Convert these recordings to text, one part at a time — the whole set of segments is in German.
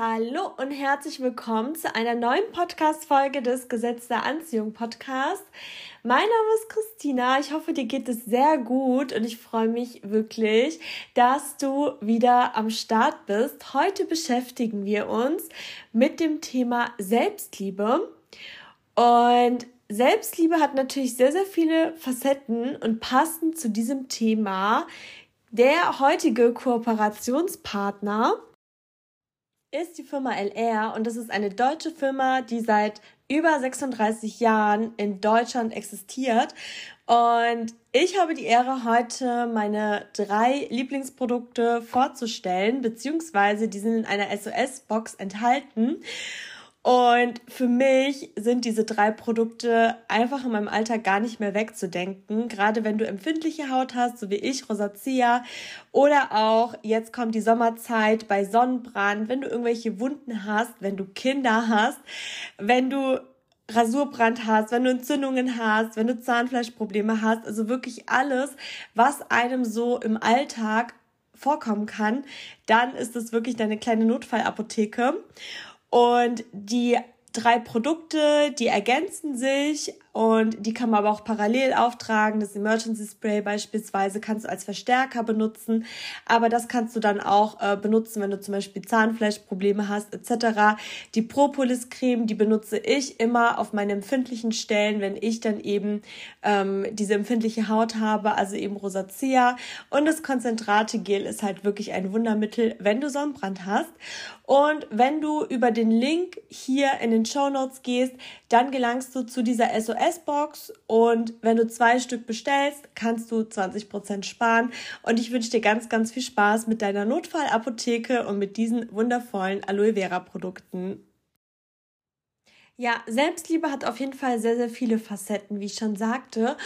Hallo und herzlich willkommen zu einer neuen Podcast-Folge des Gesetz der Anziehung Podcast. Mein Name ist Christina. Ich hoffe, dir geht es sehr gut und ich freue mich wirklich, dass du wieder am Start bist. Heute beschäftigen wir uns mit dem Thema Selbstliebe. Und Selbstliebe hat natürlich sehr, sehr viele Facetten und passend zu diesem Thema der heutige Kooperationspartner ist die Firma LR und das ist eine deutsche Firma, die seit über 36 Jahren in Deutschland existiert. Und ich habe die Ehre, heute meine drei Lieblingsprodukte vorzustellen, beziehungsweise die sind in einer SOS-Box enthalten. Und für mich sind diese drei Produkte einfach in meinem Alltag gar nicht mehr wegzudenken. Gerade wenn du empfindliche Haut hast, so wie ich, Rosacea. Oder auch, jetzt kommt die Sommerzeit bei Sonnenbrand, wenn du irgendwelche Wunden hast, wenn du Kinder hast, wenn du Rasurbrand hast, wenn du Entzündungen hast, wenn du Zahnfleischprobleme hast. Also wirklich alles, was einem so im Alltag vorkommen kann, dann ist es wirklich deine kleine Notfallapotheke. Und die drei Produkte, die ergänzen sich und die kann man aber auch parallel auftragen. Das Emergency Spray beispielsweise kannst du als Verstärker benutzen, aber das kannst du dann auch äh, benutzen, wenn du zum Beispiel Zahnfleischprobleme hast etc. Die Propolis Creme, die benutze ich immer auf meine empfindlichen Stellen, wenn ich dann eben ähm, diese empfindliche Haut habe, also eben Rosacea. Und das Konzentrate Gel ist halt wirklich ein Wundermittel, wenn du Sonnenbrand hast. Und wenn du über den Link hier in den Show Notes gehst, dann gelangst du zu dieser SOS-Box und wenn du zwei Stück bestellst, kannst du 20% sparen. Und ich wünsche dir ganz, ganz viel Spaß mit deiner Notfallapotheke und mit diesen wundervollen Aloe Vera-Produkten. Ja, Selbstliebe hat auf jeden Fall sehr, sehr viele Facetten, wie ich schon sagte.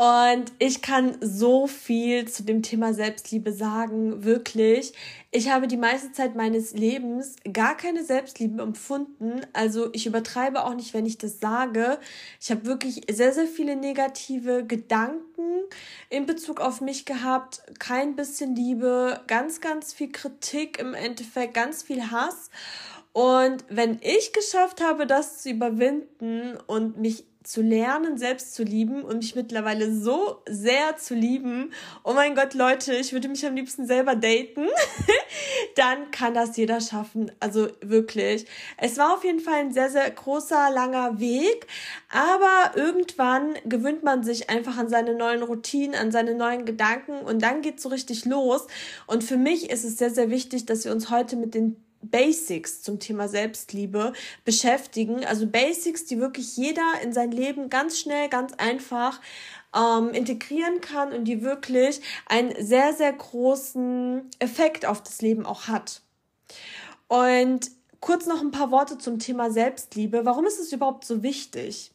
Und ich kann so viel zu dem Thema Selbstliebe sagen, wirklich. Ich habe die meiste Zeit meines Lebens gar keine Selbstliebe empfunden. Also ich übertreibe auch nicht, wenn ich das sage. Ich habe wirklich sehr, sehr viele negative Gedanken in Bezug auf mich gehabt. Kein bisschen Liebe, ganz, ganz viel Kritik im Endeffekt, ganz viel Hass. Und wenn ich geschafft habe, das zu überwinden und mich zu lernen, selbst zu lieben und mich mittlerweile so sehr zu lieben. Oh mein Gott, Leute, ich würde mich am liebsten selber daten. Dann kann das jeder schaffen. Also wirklich. Es war auf jeden Fall ein sehr, sehr großer, langer Weg. Aber irgendwann gewöhnt man sich einfach an seine neuen Routinen, an seine neuen Gedanken und dann geht's so richtig los. Und für mich ist es sehr, sehr wichtig, dass wir uns heute mit den Basics zum Thema Selbstliebe beschäftigen. Also Basics, die wirklich jeder in sein Leben ganz schnell, ganz einfach ähm, integrieren kann und die wirklich einen sehr, sehr großen Effekt auf das Leben auch hat. Und kurz noch ein paar Worte zum Thema Selbstliebe. Warum ist es überhaupt so wichtig?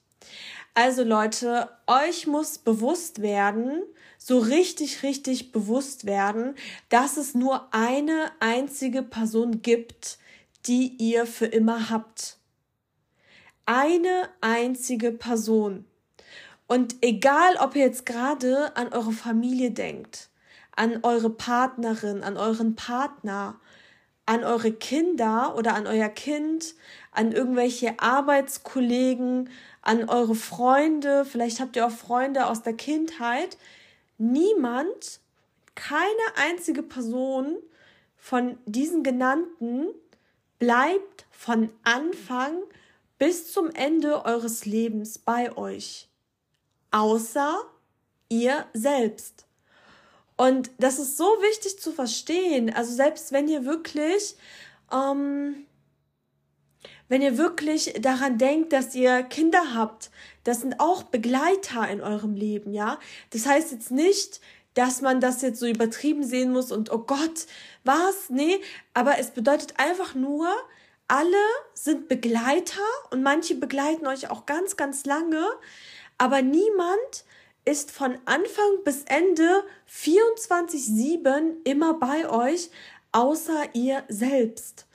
Also Leute, euch muss bewusst werden, so richtig, richtig bewusst werden, dass es nur eine einzige Person gibt, die ihr für immer habt. Eine einzige Person. Und egal, ob ihr jetzt gerade an eure Familie denkt, an eure Partnerin, an euren Partner, an eure Kinder oder an euer Kind, an irgendwelche Arbeitskollegen, an eure Freunde, vielleicht habt ihr auch Freunde aus der Kindheit. Niemand, keine einzige Person von diesen genannten bleibt von Anfang bis zum Ende eures Lebens bei euch. Außer ihr selbst. Und das ist so wichtig zu verstehen. Also selbst wenn ihr wirklich ähm, wenn ihr wirklich daran denkt, dass ihr Kinder habt, das sind auch Begleiter in eurem Leben, ja. Das heißt jetzt nicht, dass man das jetzt so übertrieben sehen muss und oh Gott, was? Nee, aber es bedeutet einfach nur, alle sind Begleiter und manche begleiten euch auch ganz, ganz lange, aber niemand ist von Anfang bis Ende 24-7 immer bei euch, außer ihr selbst.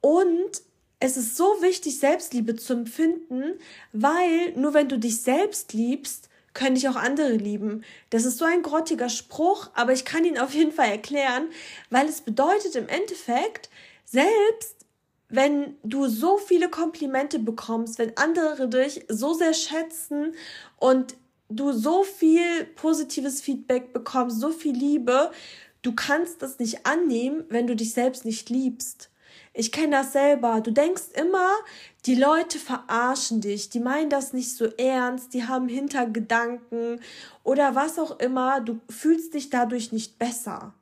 Und es ist so wichtig, Selbstliebe zu empfinden, weil nur wenn du dich selbst liebst, können dich auch andere lieben. Das ist so ein grottiger Spruch, aber ich kann ihn auf jeden Fall erklären, weil es bedeutet im Endeffekt, selbst wenn du so viele Komplimente bekommst, wenn andere dich so sehr schätzen und du so viel positives Feedback bekommst, so viel Liebe, du kannst das nicht annehmen, wenn du dich selbst nicht liebst. Ich kenne das selber. Du denkst immer, die Leute verarschen dich, die meinen das nicht so ernst, die haben Hintergedanken oder was auch immer. Du fühlst dich dadurch nicht besser.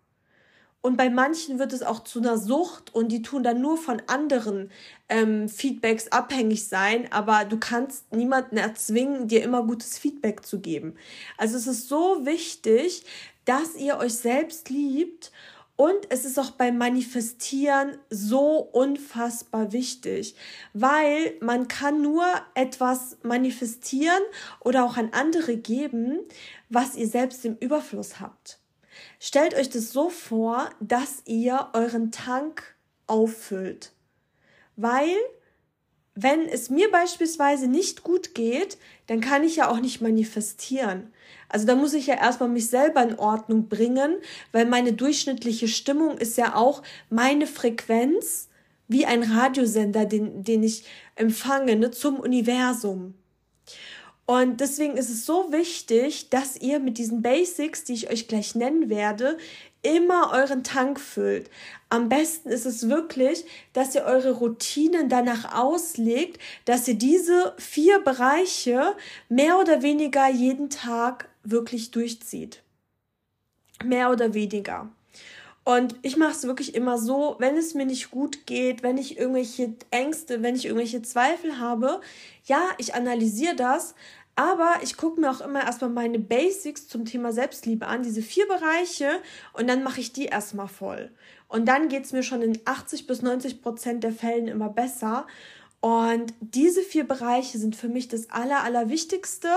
Und bei manchen wird es auch zu einer Sucht und die tun dann nur von anderen ähm, Feedbacks abhängig sein, aber du kannst niemanden erzwingen, dir immer gutes Feedback zu geben. Also es ist so wichtig, dass ihr euch selbst liebt und es ist auch beim Manifestieren so unfassbar wichtig, weil man kann nur etwas manifestieren oder auch an andere geben, was ihr selbst im Überfluss habt. Stellt euch das so vor, dass ihr euren Tank auffüllt. Weil, wenn es mir beispielsweise nicht gut geht, dann kann ich ja auch nicht manifestieren. Also da muss ich ja erstmal mich selber in Ordnung bringen, weil meine durchschnittliche Stimmung ist ja auch meine Frequenz wie ein Radiosender, den, den ich empfange, ne, zum Universum. Und deswegen ist es so wichtig, dass ihr mit diesen Basics, die ich euch gleich nennen werde, immer euren Tank füllt. Am besten ist es wirklich, dass ihr eure Routinen danach auslegt, dass ihr diese vier Bereiche mehr oder weniger jeden Tag wirklich durchzieht. Mehr oder weniger. Und ich mache es wirklich immer so, wenn es mir nicht gut geht, wenn ich irgendwelche Ängste, wenn ich irgendwelche Zweifel habe, ja, ich analysiere das, aber ich gucke mir auch immer erstmal meine Basics zum Thema Selbstliebe an, diese vier Bereiche, und dann mache ich die erstmal voll. Und dann geht es mir schon in 80 bis 90 Prozent der Fällen immer besser. Und diese vier Bereiche sind für mich das Aller, Allerwichtigste.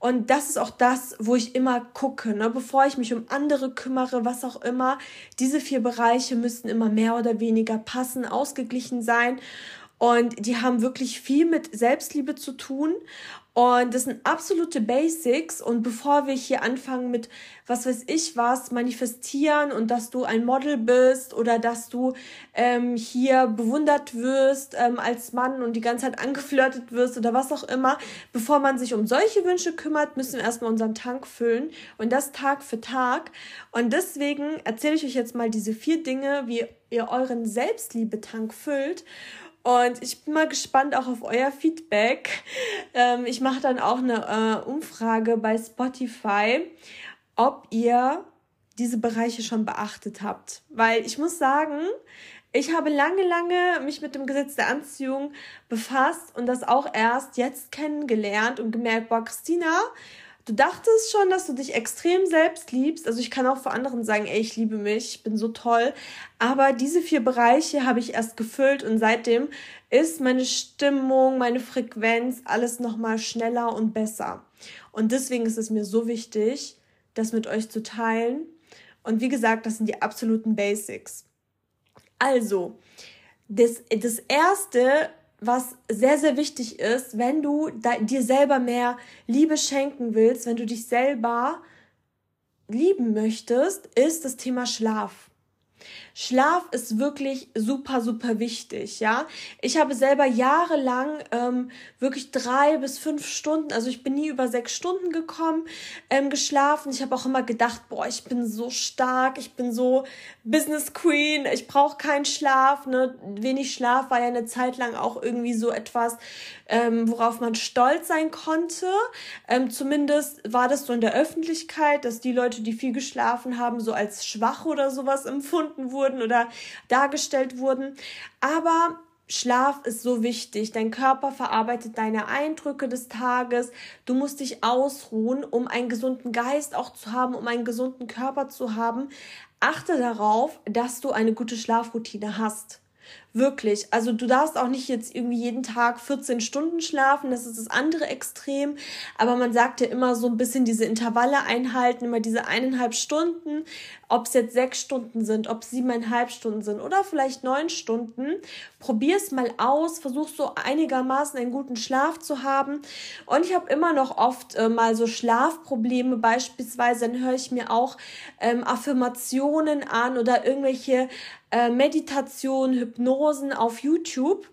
Und das ist auch das, wo ich immer gucke, ne? bevor ich mich um andere kümmere, was auch immer. Diese vier Bereiche müssten immer mehr oder weniger passen, ausgeglichen sein. Und die haben wirklich viel mit Selbstliebe zu tun. Und das sind absolute Basics. Und bevor wir hier anfangen mit, was weiß ich was, manifestieren und dass du ein Model bist oder dass du ähm, hier bewundert wirst ähm, als Mann und die ganze Zeit angeflirtet wirst oder was auch immer, bevor man sich um solche Wünsche kümmert, müssen wir erstmal unseren Tank füllen. Und das Tag für Tag. Und deswegen erzähle ich euch jetzt mal diese vier Dinge, wie ihr euren Selbstliebetank füllt. Und ich bin mal gespannt auch auf euer Feedback. Ähm, ich mache dann auch eine äh, Umfrage bei Spotify, ob ihr diese Bereiche schon beachtet habt. Weil ich muss sagen, ich habe lange, lange mich mit dem Gesetz der Anziehung befasst und das auch erst jetzt kennengelernt und gemerkt, boah, Christina, du dachtest schon, dass du dich extrem selbst liebst. Also ich kann auch vor anderen sagen, ey, ich liebe mich, ich bin so toll. Aber diese vier Bereiche habe ich erst gefüllt und seitdem ist meine Stimmung, meine Frequenz, alles nochmal schneller und besser. Und deswegen ist es mir so wichtig, das mit euch zu teilen. Und wie gesagt, das sind die absoluten Basics. Also, das, das erste was sehr, sehr wichtig ist, wenn du dir selber mehr Liebe schenken willst, wenn du dich selber lieben möchtest, ist das Thema Schlaf. Schlaf ist wirklich super, super wichtig, ja. Ich habe selber jahrelang ähm, wirklich drei bis fünf Stunden, also ich bin nie über sechs Stunden gekommen, ähm, geschlafen. Ich habe auch immer gedacht, boah, ich bin so stark, ich bin so Business Queen, ich brauche keinen Schlaf, ne. Wenig Schlaf war ja eine Zeit lang auch irgendwie so etwas, ähm, worauf man stolz sein konnte. Ähm, zumindest war das so in der Öffentlichkeit, dass die Leute, die viel geschlafen haben, so als schwach oder sowas empfunden wurden oder dargestellt wurden. Aber Schlaf ist so wichtig. Dein Körper verarbeitet deine Eindrücke des Tages. Du musst dich ausruhen, um einen gesunden Geist auch zu haben, um einen gesunden Körper zu haben. Achte darauf, dass du eine gute Schlafroutine hast. Wirklich. Also du darfst auch nicht jetzt irgendwie jeden Tag 14 Stunden schlafen, das ist das andere Extrem. Aber man sagt ja immer so ein bisschen diese Intervalle einhalten, immer diese eineinhalb Stunden, ob es jetzt sechs Stunden sind, ob es siebeneinhalb Stunden sind oder vielleicht neun Stunden. Probier es mal aus, versuch so einigermaßen einen guten Schlaf zu haben. Und ich habe immer noch oft äh, mal so Schlafprobleme, beispielsweise dann höre ich mir auch ähm, Affirmationen an oder irgendwelche äh, Meditation, Hypnose Hypnosen auf YouTube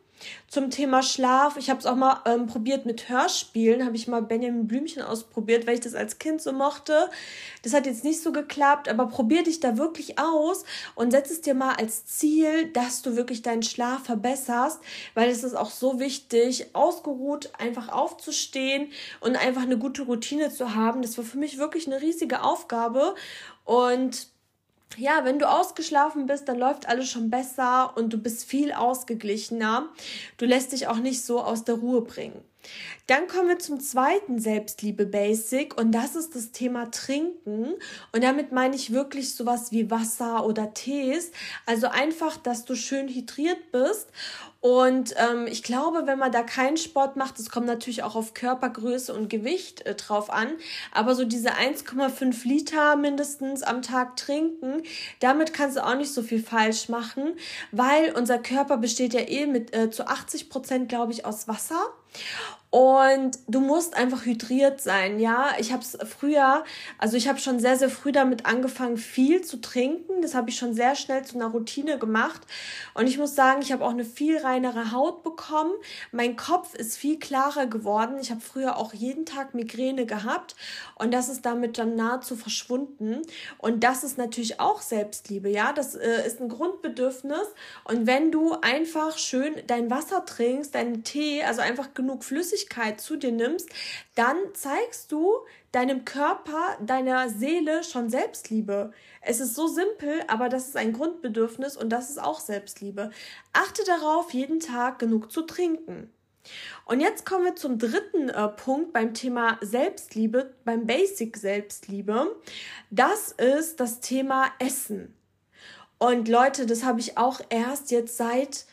zum Thema Schlaf, ich habe es auch mal ähm, probiert mit Hörspielen, habe ich mal Benjamin Blümchen ausprobiert, weil ich das als Kind so mochte. Das hat jetzt nicht so geklappt, aber probier dich da wirklich aus und setz es dir mal als Ziel, dass du wirklich deinen Schlaf verbesserst, weil es ist auch so wichtig, ausgeruht einfach aufzustehen und einfach eine gute Routine zu haben. Das war für mich wirklich eine riesige Aufgabe und ja, wenn du ausgeschlafen bist, dann läuft alles schon besser und du bist viel ausgeglichener. Du lässt dich auch nicht so aus der Ruhe bringen. Dann kommen wir zum zweiten Selbstliebe-Basic und das ist das Thema Trinken. Und damit meine ich wirklich sowas wie Wasser oder Tees. Also einfach, dass du schön hydriert bist. Und ähm, ich glaube, wenn man da keinen Sport macht, das kommt natürlich auch auf Körpergröße und Gewicht äh, drauf an, aber so diese 1,5 Liter mindestens am Tag trinken, damit kannst du auch nicht so viel falsch machen, weil unser Körper besteht ja eh mit äh, zu 80 Prozent, glaube ich, aus Wasser. Und du musst einfach hydriert sein, ja. Ich habe es früher, also ich habe schon sehr, sehr früh damit angefangen, viel zu trinken. Das habe ich schon sehr schnell zu einer Routine gemacht. Und ich muss sagen, ich habe auch eine viel reinere Haut bekommen. Mein Kopf ist viel klarer geworden. Ich habe früher auch jeden Tag Migräne gehabt. Und das ist damit dann nahezu verschwunden. Und das ist natürlich auch Selbstliebe, ja. Das äh, ist ein Grundbedürfnis. Und wenn du einfach schön dein Wasser trinkst, deinen Tee, also einfach genug Flüssigkeit, Flüssigkeit zu dir nimmst, dann zeigst du deinem Körper, deiner Seele schon Selbstliebe. Es ist so simpel, aber das ist ein Grundbedürfnis und das ist auch Selbstliebe. Achte darauf, jeden Tag genug zu trinken. Und jetzt kommen wir zum dritten äh, Punkt beim Thema Selbstliebe, beim Basic Selbstliebe. Das ist das Thema Essen. Und Leute, das habe ich auch erst jetzt seit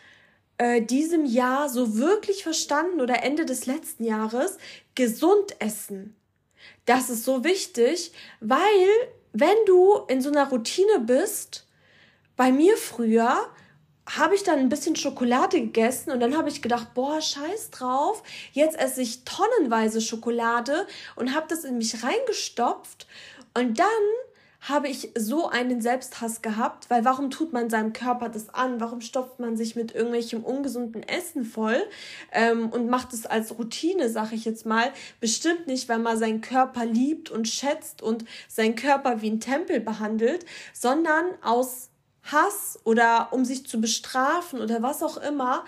äh, diesem Jahr so wirklich verstanden oder Ende des letzten Jahres, gesund essen. Das ist so wichtig, weil wenn du in so einer Routine bist, bei mir früher, habe ich dann ein bisschen Schokolade gegessen und dann habe ich gedacht, boah, scheiß drauf, jetzt esse ich tonnenweise Schokolade und habe das in mich reingestopft und dann habe ich so einen Selbsthass gehabt, weil warum tut man seinem Körper das an? Warum stopft man sich mit irgendwelchem ungesunden Essen voll ähm, und macht es als Routine, sag ich jetzt mal? Bestimmt nicht, weil man seinen Körper liebt und schätzt und seinen Körper wie ein Tempel behandelt, sondern aus Hass oder um sich zu bestrafen oder was auch immer.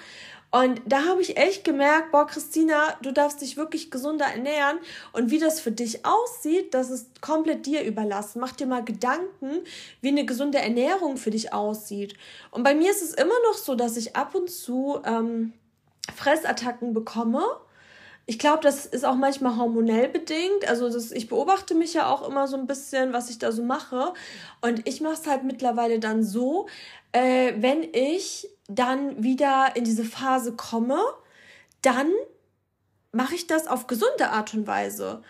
Und da habe ich echt gemerkt, boah, Christina, du darfst dich wirklich gesunder ernähren. Und wie das für dich aussieht, das ist komplett dir überlassen. Mach dir mal Gedanken, wie eine gesunde Ernährung für dich aussieht. Und bei mir ist es immer noch so, dass ich ab und zu ähm, Fressattacken bekomme. Ich glaube, das ist auch manchmal hormonell bedingt. Also das, ich beobachte mich ja auch immer so ein bisschen, was ich da so mache. Und ich mache es halt mittlerweile dann so, äh, wenn ich dann wieder in diese Phase komme, dann mache ich das auf gesunde Art und Weise.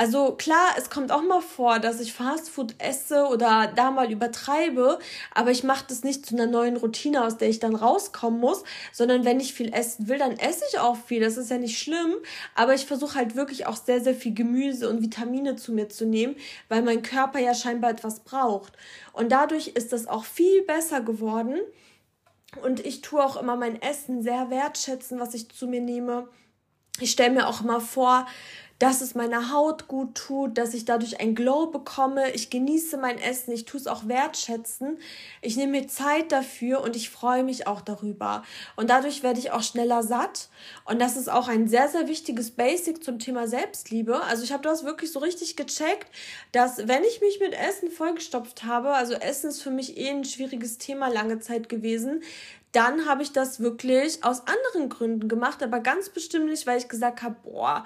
Also klar, es kommt auch mal vor, dass ich Fastfood esse oder da mal übertreibe, aber ich mache das nicht zu einer neuen Routine, aus der ich dann rauskommen muss, sondern wenn ich viel essen will, dann esse ich auch viel. Das ist ja nicht schlimm, aber ich versuche halt wirklich auch sehr, sehr viel Gemüse und Vitamine zu mir zu nehmen, weil mein Körper ja scheinbar etwas braucht. Und dadurch ist das auch viel besser geworden. Und ich tue auch immer mein Essen sehr wertschätzen, was ich zu mir nehme. Ich stelle mir auch immer vor, dass es meiner Haut gut tut, dass ich dadurch ein Glow bekomme. Ich genieße mein Essen, ich tue es auch wertschätzen. Ich nehme mir Zeit dafür und ich freue mich auch darüber. Und dadurch werde ich auch schneller satt. Und das ist auch ein sehr, sehr wichtiges Basic zum Thema Selbstliebe. Also ich habe das wirklich so richtig gecheckt, dass wenn ich mich mit Essen vollgestopft habe, also Essen ist für mich eh ein schwieriges Thema lange Zeit gewesen, dann habe ich das wirklich aus anderen Gründen gemacht, aber ganz bestimmt nicht, weil ich gesagt habe, boah,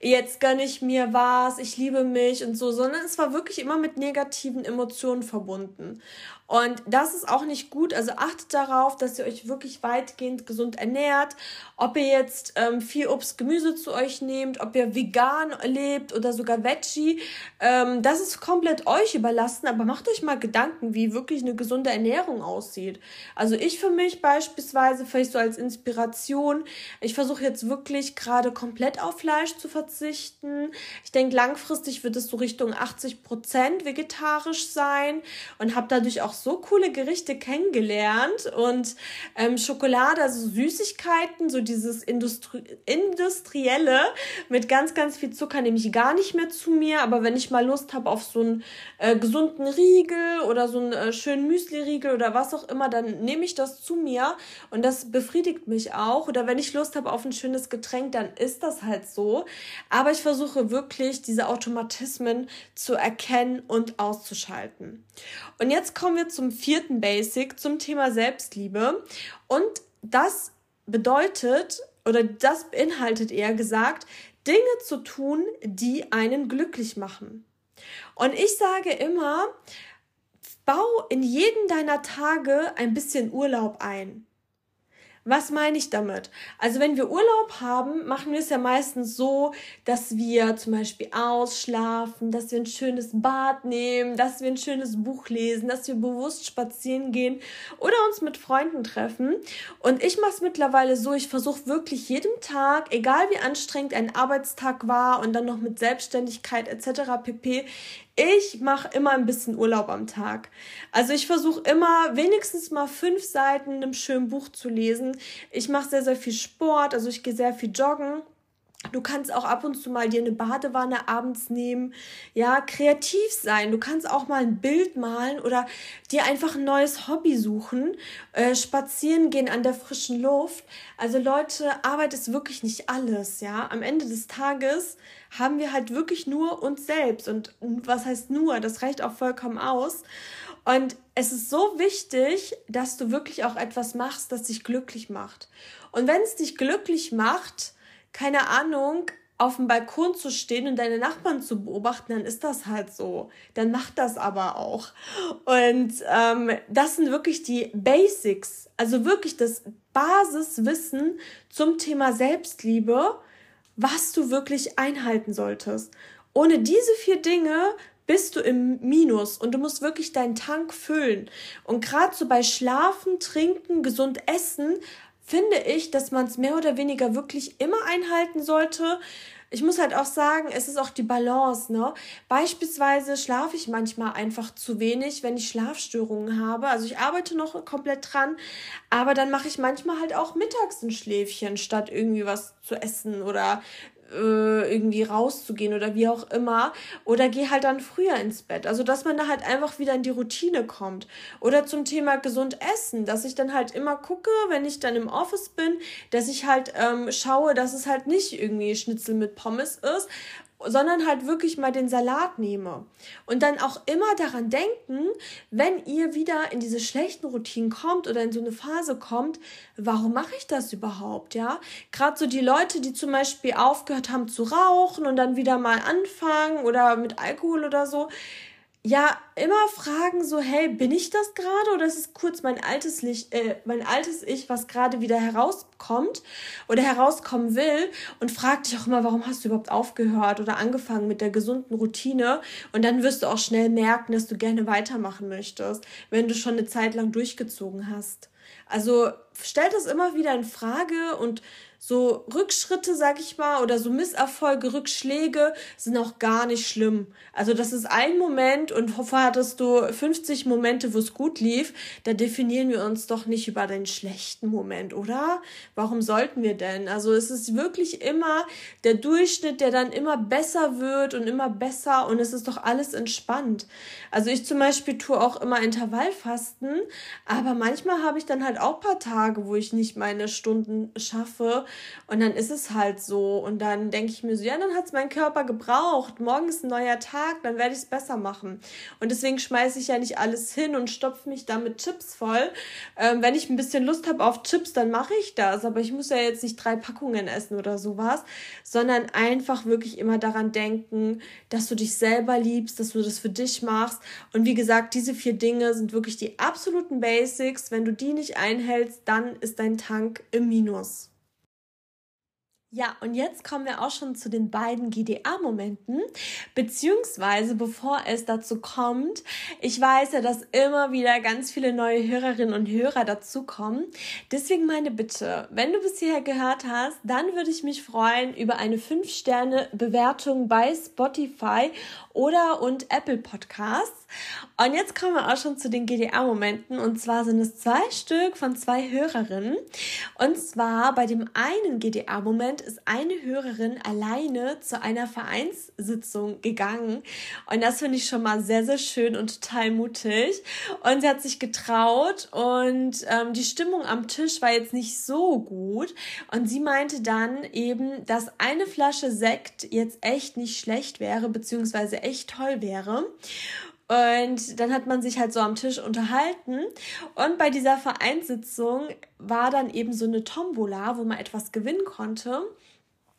jetzt gönne ich mir was, ich liebe mich und so, sondern es war wirklich immer mit negativen Emotionen verbunden. Und das ist auch nicht gut. Also achtet darauf, dass ihr euch wirklich weitgehend gesund ernährt. Ob ihr jetzt ähm, viel Obst, Gemüse zu euch nehmt, ob ihr vegan lebt oder sogar Veggie, ähm, das ist komplett euch überlassen. Aber macht euch mal Gedanken, wie wirklich eine gesunde Ernährung aussieht. Also ich für mich beispielsweise, vielleicht so als Inspiration, ich versuche jetzt wirklich gerade komplett auf Fleisch zu verzichten verzichten. Ich denke, langfristig wird es so Richtung 80 Prozent vegetarisch sein und habe dadurch auch so coole Gerichte kennengelernt und ähm, Schokolade, also Süßigkeiten, so dieses Industri industrielle mit ganz, ganz viel Zucker nehme ich gar nicht mehr zu mir. Aber wenn ich mal Lust habe auf so einen äh, gesunden Riegel oder so einen äh, schönen Müsli-Riegel oder was auch immer, dann nehme ich das zu mir und das befriedigt mich auch. Oder wenn ich Lust habe auf ein schönes Getränk, dann ist das halt so. Aber ich versuche wirklich, diese Automatismen zu erkennen und auszuschalten. Und jetzt kommen wir zum vierten Basic, zum Thema Selbstliebe. Und das bedeutet, oder das beinhaltet eher gesagt, Dinge zu tun, die einen glücklich machen. Und ich sage immer, bau in jeden deiner Tage ein bisschen Urlaub ein. Was meine ich damit? Also wenn wir Urlaub haben, machen wir es ja meistens so, dass wir zum Beispiel ausschlafen, dass wir ein schönes Bad nehmen, dass wir ein schönes Buch lesen, dass wir bewusst spazieren gehen oder uns mit Freunden treffen. Und ich mache es mittlerweile so, ich versuche wirklich jeden Tag, egal wie anstrengend ein Arbeitstag war und dann noch mit Selbstständigkeit etc. pp, ich mache immer ein bisschen Urlaub am Tag. Also ich versuche immer wenigstens mal fünf Seiten in einem schönen Buch zu lesen. Ich mache sehr, sehr viel Sport, also ich gehe sehr viel joggen. Du kannst auch ab und zu mal dir eine Badewanne abends nehmen. Ja, kreativ sein. Du kannst auch mal ein Bild malen oder dir einfach ein neues Hobby suchen. Äh, spazieren gehen an der frischen Luft. Also Leute, Arbeit ist wirklich nicht alles. Ja, am Ende des Tages haben wir halt wirklich nur uns selbst. Und was heißt nur? Das reicht auch vollkommen aus. Und es ist so wichtig, dass du wirklich auch etwas machst, das dich glücklich macht. Und wenn es dich glücklich macht, keine Ahnung, auf dem Balkon zu stehen und deine Nachbarn zu beobachten, dann ist das halt so. Dann macht das aber auch. Und ähm, das sind wirklich die Basics, also wirklich das Basiswissen zum Thema Selbstliebe, was du wirklich einhalten solltest. Ohne diese vier Dinge bist du im Minus und du musst wirklich deinen Tank füllen. Und gerade so bei Schlafen, Trinken, gesund essen finde ich, dass man es mehr oder weniger wirklich immer einhalten sollte. Ich muss halt auch sagen, es ist auch die Balance, ne? Beispielsweise schlafe ich manchmal einfach zu wenig, wenn ich Schlafstörungen habe. Also ich arbeite noch komplett dran, aber dann mache ich manchmal halt auch mittags ein Schläfchen, statt irgendwie was zu essen oder äh, irgendwie rauszugehen oder wie auch immer. Oder geh halt dann früher ins Bett. Also, dass man da halt einfach wieder in die Routine kommt. Oder zum Thema gesund essen, dass ich dann halt immer gucke, wenn ich dann im Office bin, dass ich halt ähm, schaue, dass es halt nicht irgendwie Schnitzel mit Pommes ist, sondern halt wirklich mal den Salat nehme. Und dann auch immer daran denken, wenn ihr wieder in diese schlechten Routinen kommt oder in so eine Phase kommt, warum mache ich das überhaupt, ja? Gerade so die Leute, die zum Beispiel aufgehört haben zu rauchen und dann wieder mal anfangen oder mit Alkohol oder so, ja, immer fragen so, hey, bin ich das gerade oder ist es kurz mein altes Licht, äh, mein altes Ich, was gerade wieder herauskommt oder herauskommen will und frag dich auch immer, warum hast du überhaupt aufgehört oder angefangen mit der gesunden Routine und dann wirst du auch schnell merken, dass du gerne weitermachen möchtest, wenn du schon eine Zeit lang durchgezogen hast. Also stell das immer wieder in Frage und so Rückschritte, sag ich mal, oder so Misserfolge, Rückschläge sind auch gar nicht schlimm. Also das ist ein Moment und vorher hattest du 50 Momente, wo es gut lief. Da definieren wir uns doch nicht über den schlechten Moment, oder? Warum sollten wir denn? Also es ist wirklich immer der Durchschnitt, der dann immer besser wird und immer besser und es ist doch alles entspannt. Also ich zum Beispiel tue auch immer Intervallfasten, aber manchmal habe ich dann halt auch paar Tage, wo ich nicht meine Stunden schaffe und dann ist es halt so. Und dann denke ich mir so, ja, dann hat es mein Körper gebraucht. Morgen ist ein neuer Tag, dann werde ich es besser machen. Und deswegen schmeiße ich ja nicht alles hin und stopfe mich da mit Chips voll. Ähm, wenn ich ein bisschen Lust habe auf Chips, dann mache ich das. Aber ich muss ja jetzt nicht drei Packungen essen oder sowas, sondern einfach wirklich immer daran denken, dass du dich selber liebst, dass du das für dich machst. Und wie gesagt, diese vier Dinge sind wirklich die absoluten Basics. Wenn du die nicht einhältst, dann ist dein Tank im Minus. Ja, und jetzt kommen wir auch schon zu den beiden GDA-Momenten, beziehungsweise bevor es dazu kommt, ich weiß ja, dass immer wieder ganz viele neue Hörerinnen und Hörer dazukommen. Deswegen meine Bitte, wenn du bis hierher gehört hast, dann würde ich mich freuen über eine 5-Sterne-Bewertung bei Spotify oder und Apple Podcasts. Und jetzt kommen wir auch schon zu den GDA-Momenten. Und zwar sind es zwei Stück von zwei Hörerinnen. Und zwar bei dem einen GDA-Moment ist eine Hörerin alleine zu einer Vereinssitzung gegangen. Und das finde ich schon mal sehr, sehr schön und total mutig. Und sie hat sich getraut und ähm, die Stimmung am Tisch war jetzt nicht so gut. Und sie meinte dann eben, dass eine Flasche Sekt jetzt echt nicht schlecht wäre, beziehungsweise echt toll wäre. Und dann hat man sich halt so am Tisch unterhalten. Und bei dieser Vereinssitzung war dann eben so eine Tombola, wo man etwas gewinnen konnte.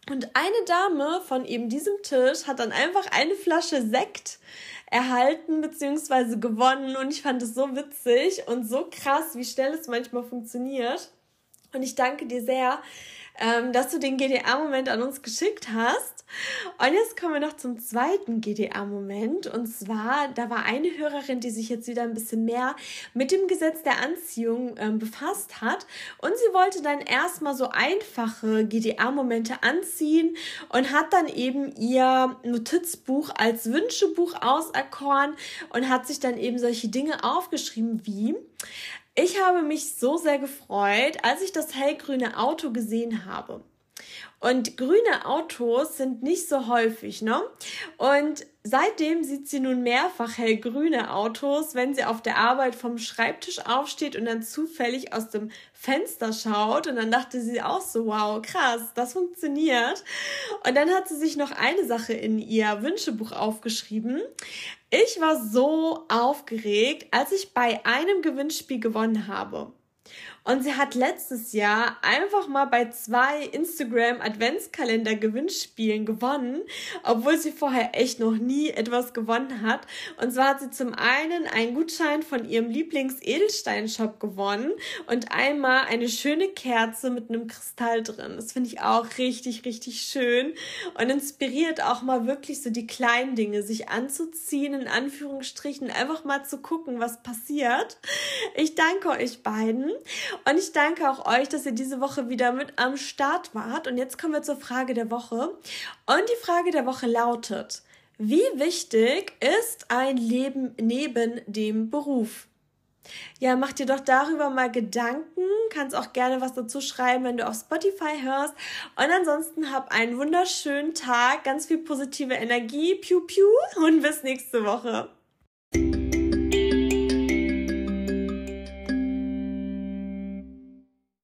Und eine Dame von eben diesem Tisch hat dann einfach eine Flasche Sekt erhalten bzw. gewonnen. Und ich fand es so witzig und so krass, wie schnell es manchmal funktioniert. Und ich danke dir sehr, ähm, dass du den GDA-Moment an uns geschickt hast. Und jetzt kommen wir noch zum zweiten GDA-Moment. Und zwar, da war eine Hörerin, die sich jetzt wieder ein bisschen mehr mit dem Gesetz der Anziehung ähm, befasst hat. Und sie wollte dann erstmal so einfache GDA-Momente anziehen und hat dann eben ihr Notizbuch als Wünschebuch auserkoren und hat sich dann eben solche Dinge aufgeschrieben wie ich habe mich so sehr gefreut, als ich das hellgrüne Auto gesehen habe. Und grüne Autos sind nicht so häufig, ne? Und seitdem sieht sie nun mehrfach hellgrüne Autos, wenn sie auf der Arbeit vom Schreibtisch aufsteht und dann zufällig aus dem Fenster schaut. Und dann dachte sie auch so, wow, krass, das funktioniert. Und dann hat sie sich noch eine Sache in ihr Wünschebuch aufgeschrieben. Ich war so aufgeregt, als ich bei einem Gewinnspiel gewonnen habe. Und sie hat letztes Jahr einfach mal bei zwei Instagram Adventskalender Gewinnspielen gewonnen, obwohl sie vorher echt noch nie etwas gewonnen hat. Und zwar hat sie zum einen einen Gutschein von ihrem Lieblings-Edelstein-Shop gewonnen und einmal eine schöne Kerze mit einem Kristall drin. Das finde ich auch richtig, richtig schön und inspiriert auch mal wirklich so die kleinen Dinge, sich anzuziehen, in Anführungsstrichen, einfach mal zu gucken, was passiert. Ich danke euch beiden. Und ich danke auch euch, dass ihr diese Woche wieder mit am Start wart. Und jetzt kommen wir zur Frage der Woche. Und die Frage der Woche lautet, wie wichtig ist ein Leben neben dem Beruf? Ja, mach dir doch darüber mal Gedanken. Kannst auch gerne was dazu schreiben, wenn du auf Spotify hörst. Und ansonsten hab einen wunderschönen Tag, ganz viel positive Energie, piu piu und bis nächste Woche.